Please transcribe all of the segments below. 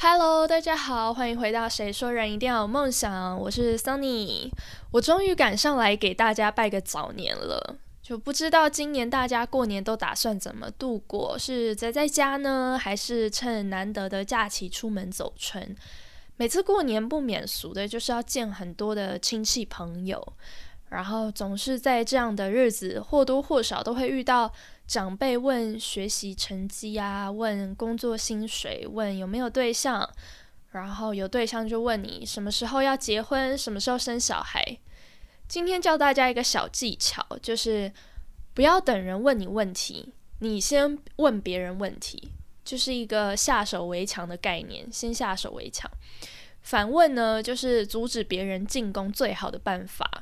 Hello，大家好，欢迎回到《谁说人一定要有梦想》，我是 Sunny，我终于赶上来给大家拜个早年了。就不知道今年大家过年都打算怎么度过？是宅在家呢，还是趁难得的假期出门走春？每次过年不免俗的就是要见很多的亲戚朋友，然后总是在这样的日子或多或少都会遇到。长辈问学习成绩啊，问工作薪水，问有没有对象，然后有对象就问你什么时候要结婚，什么时候生小孩。今天教大家一个小技巧，就是不要等人问你问题，你先问别人问题，就是一个下手为强的概念，先下手为强。反问呢，就是阻止别人进攻最好的办法。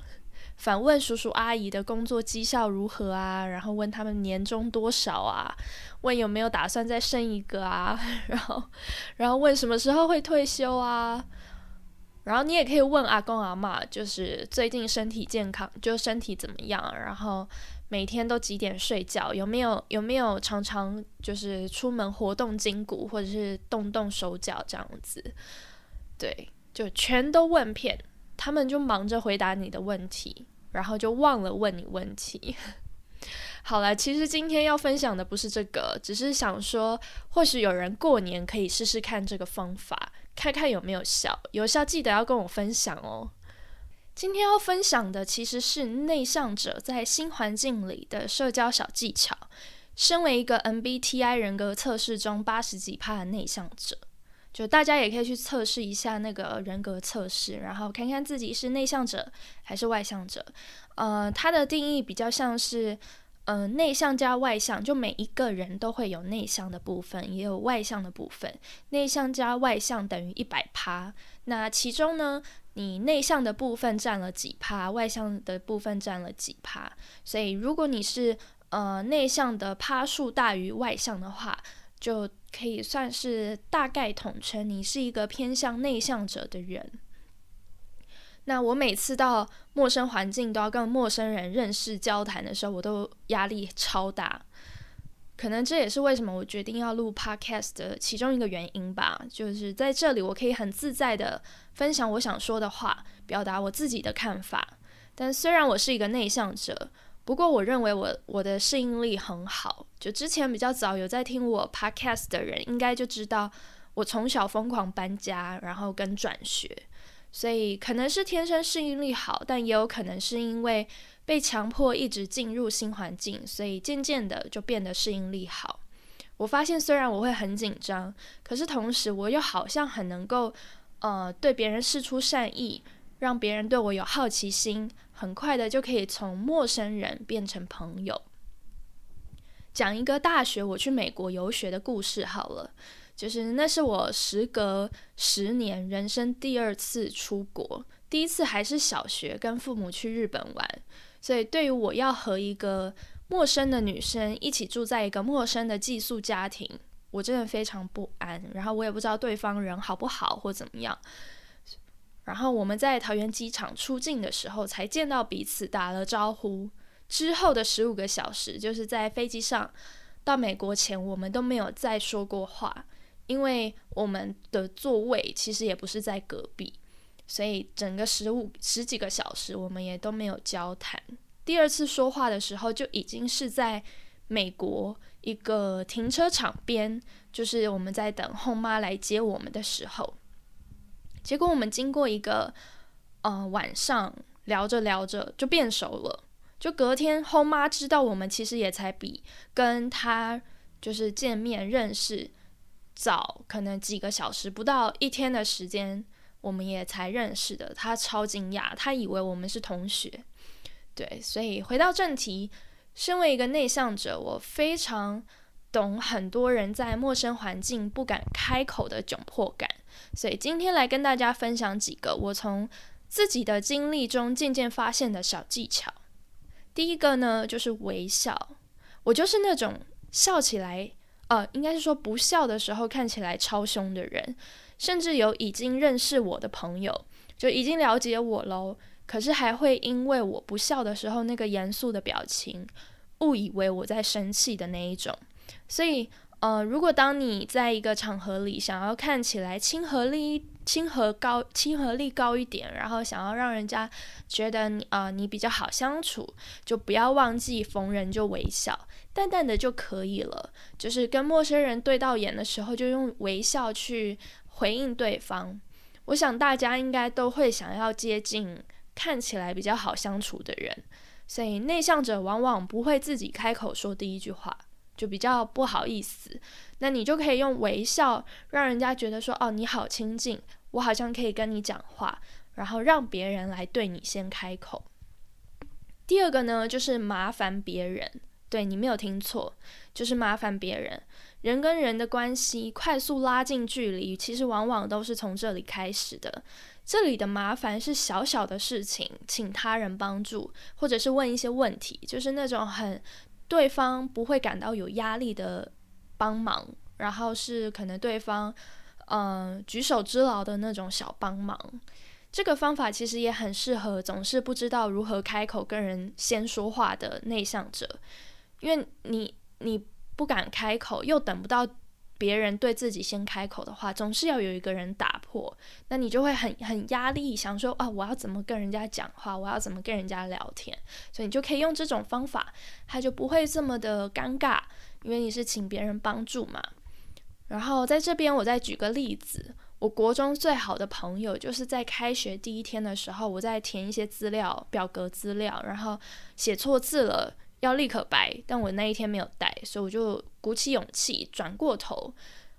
反问叔叔阿姨的工作绩效如何啊？然后问他们年终多少啊？问有没有打算再生一个啊？然后，然后问什么时候会退休啊？然后你也可以问阿公阿妈，就是最近身体健康，就身体怎么样？然后每天都几点睡觉？有没有有没有常常就是出门活动筋骨，或者是动动手脚这样子？对，就全都问遍。他们就忙着回答你的问题，然后就忘了问你问题。好了，其实今天要分享的不是这个，只是想说，或许有人过年可以试试看这个方法，看看有没有效。有效记得要跟我分享哦。今天要分享的其实是内向者在新环境里的社交小技巧。身为一个 MBTI 人格测试中八十几趴的内向者。就大家也可以去测试一下那个人格测试，然后看看自己是内向者还是外向者。呃，它的定义比较像是，呃，内向加外向，就每一个人都会有内向的部分，也有外向的部分。内向加外向等于一百趴。那其中呢，你内向的部分占了几趴，外向的部分占了几趴。所以如果你是呃内向的趴数大于外向的话，就可以算是大概统称，你是一个偏向内向者的人。那我每次到陌生环境都要跟陌生人认识交谈的时候，我都压力超大。可能这也是为什么我决定要录 podcast 的其中一个原因吧。就是在这里，我可以很自在的分享我想说的话，表达我自己的看法。但虽然我是一个内向者。不过，我认为我我的适应力很好。就之前比较早有在听我 podcast 的人，应该就知道我从小疯狂搬家，然后跟转学，所以可能是天生适应力好，但也有可能是因为被强迫一直进入新环境，所以渐渐的就变得适应力好。我发现虽然我会很紧张，可是同时我又好像很能够呃对别人示出善意，让别人对我有好奇心。很快的就可以从陌生人变成朋友。讲一个大学我去美国游学的故事好了，就是那是我时隔十年人生第二次出国，第一次还是小学跟父母去日本玩，所以对于我要和一个陌生的女生一起住在一个陌生的寄宿家庭，我真的非常不安，然后我也不知道对方人好不好或怎么样。然后我们在桃园机场出境的时候才见到彼此，打了招呼。之后的十五个小时，就是在飞机上到美国前，我们都没有再说过话，因为我们的座位其实也不是在隔壁，所以整个十五十几个小时，我们也都没有交谈。第二次说话的时候，就已经是在美国一个停车场边，就是我们在等后妈来接我们的时候。结果我们经过一个呃晚上聊着聊着就变熟了，就隔天后妈知道我们其实也才比跟他就是见面认识早可能几个小时不到一天的时间，我们也才认识的，他超惊讶，他以为我们是同学。对，所以回到正题，身为一个内向者，我非常懂很多人在陌生环境不敢开口的窘迫感。所以今天来跟大家分享几个我从自己的经历中渐渐发现的小技巧。第一个呢，就是微笑。我就是那种笑起来，呃，应该是说不笑的时候看起来超凶的人。甚至有已经认识我的朋友，就已经了解我喽，可是还会因为我不笑的时候那个严肃的表情，误以为我在生气的那一种。所以，呃，如果当你在一个场合里想要看起来亲和力、亲和高、亲和力高一点，然后想要让人家觉得你啊你比较好相处，就不要忘记逢人就微笑，淡淡的就可以了。就是跟陌生人对到眼的时候，就用微笑去回应对方。我想大家应该都会想要接近看起来比较好相处的人，所以内向者往往不会自己开口说第一句话。就比较不好意思，那你就可以用微笑让人家觉得说，哦，你好亲近，我好像可以跟你讲话，然后让别人来对你先开口。第二个呢，就是麻烦别人，对你没有听错，就是麻烦别人。人跟人的关系快速拉近距离，其实往往都是从这里开始的。这里的麻烦是小小的事情，请他人帮助，或者是问一些问题，就是那种很。对方不会感到有压力的帮忙，然后是可能对方嗯举手之劳的那种小帮忙。这个方法其实也很适合总是不知道如何开口跟人先说话的内向者，因为你你不敢开口，又等不到。别人对自己先开口的话，总是要有一个人打破，那你就会很很压力，想说啊，我要怎么跟人家讲话，我要怎么跟人家聊天，所以你就可以用这种方法，他就不会这么的尴尬，因为你是请别人帮助嘛。然后在这边，我再举个例子，我国中最好的朋友，就是在开学第一天的时候，我在填一些资料表格资料，然后写错字了。要立刻白，但我那一天没有带，所以我就鼓起勇气转过头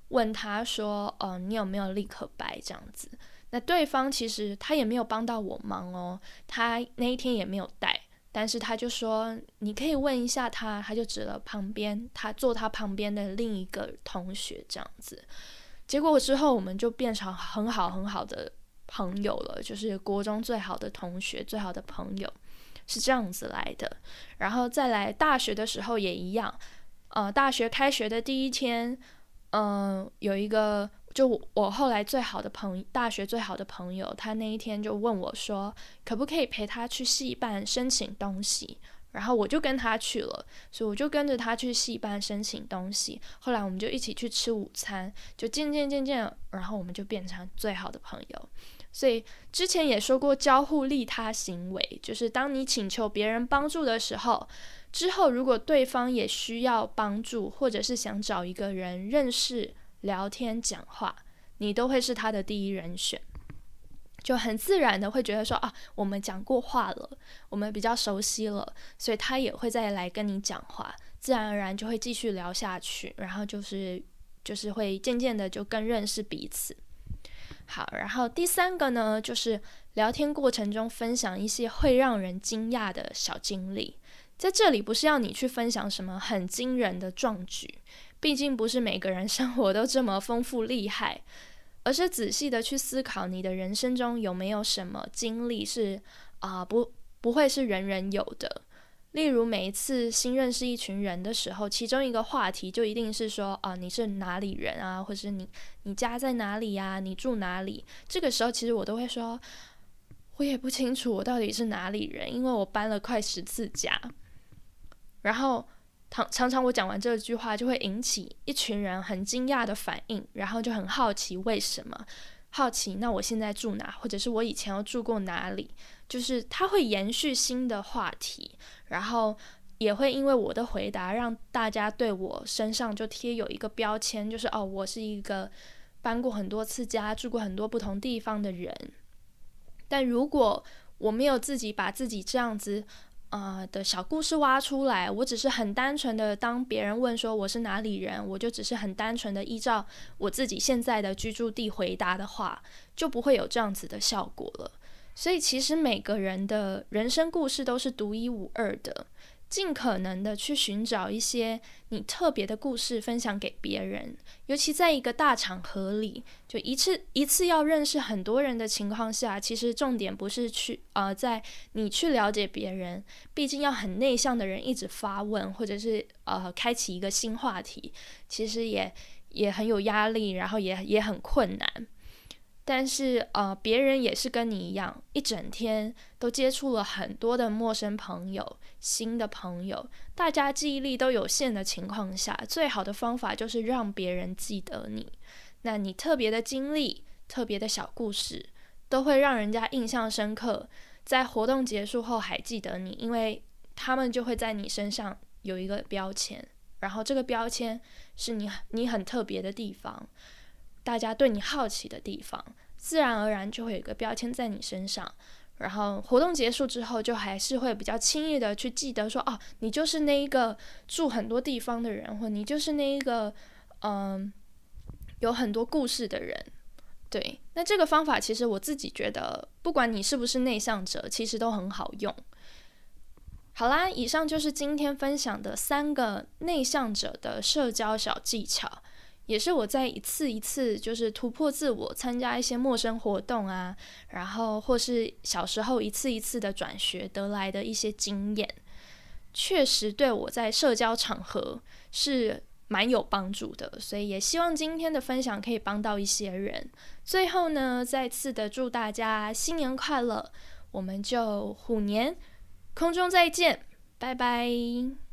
问他说：“呃，你有没有立刻白？”这样子，那对方其实他也没有帮到我忙哦，他那一天也没有带，但是他就说：“你可以问一下他。”他就指了旁边，他坐他旁边的另一个同学这样子。结果之后我们就变成很好很好的朋友了，就是国中最好的同学，最好的朋友。是这样子来的，然后再来大学的时候也一样，呃，大学开学的第一天，嗯，有一个就我后来最好的朋大学最好的朋友，他那一天就问我说，可不可以陪他去戏办申请东西，然后我就跟他去了，所以我就跟着他去戏办申请东西，后来我们就一起去吃午餐，就渐渐渐渐，然后我们就变成最好的朋友。所以之前也说过，交互利他行为，就是当你请求别人帮助的时候，之后如果对方也需要帮助，或者是想找一个人认识、聊天、讲话，你都会是他的第一人选，就很自然的会觉得说啊，我们讲过话了，我们比较熟悉了，所以他也会再来跟你讲话，自然而然就会继续聊下去，然后就是就是会渐渐的就更认识彼此。好，然后第三个呢，就是聊天过程中分享一些会让人惊讶的小经历。在这里不是要你去分享什么很惊人的壮举，毕竟不是每个人生活都这么丰富厉害，而是仔细的去思考你的人生中有没有什么经历是啊不不会是人人有的。例如，每一次新认识一群人的时候，其中一个话题就一定是说啊，你是哪里人啊，或是你你家在哪里呀，你住哪里？这个时候，其实我都会说，我也不清楚我到底是哪里人，因为我搬了快十次家。然后常常常我讲完这句话，就会引起一群人很惊讶的反应，然后就很好奇为什么。好奇，那我现在住哪，或者是我以前要住过哪里？就是他会延续新的话题，然后也会因为我的回答让大家对我身上就贴有一个标签，就是哦，我是一个搬过很多次家、住过很多不同地方的人。但如果我没有自己把自己这样子。啊的小故事挖出来，我只是很单纯的，当别人问说我是哪里人，我就只是很单纯的依照我自己现在的居住地回答的话，就不会有这样子的效果了。所以其实每个人的人生故事都是独一无二的。尽可能的去寻找一些你特别的故事分享给别人，尤其在一个大场合里，就一次一次要认识很多人的情况下，其实重点不是去呃，在你去了解别人，毕竟要很内向的人一直发问，或者是呃开启一个新话题，其实也也很有压力，然后也也很困难。但是呃，别人也是跟你一样，一整天都接触了很多的陌生朋友、新的朋友，大家记忆力都有限的情况下，最好的方法就是让别人记得你。那你特别的经历、特别的小故事，都会让人家印象深刻，在活动结束后还记得你，因为他们就会在你身上有一个标签，然后这个标签是你你很特别的地方。大家对你好奇的地方，自然而然就会有一个标签在你身上。然后活动结束之后，就还是会比较轻易的去记得说，哦，你就是那一个住很多地方的人，或你就是那一个嗯有很多故事的人。对，那这个方法其实我自己觉得，不管你是不是内向者，其实都很好用。好啦，以上就是今天分享的三个内向者的社交小技巧。也是我在一次一次就是突破自我，参加一些陌生活动啊，然后或是小时候一次一次的转学得来的一些经验，确实对我在社交场合是蛮有帮助的。所以也希望今天的分享可以帮到一些人。最后呢，再次的祝大家新年快乐，我们就虎年空中再见，拜拜。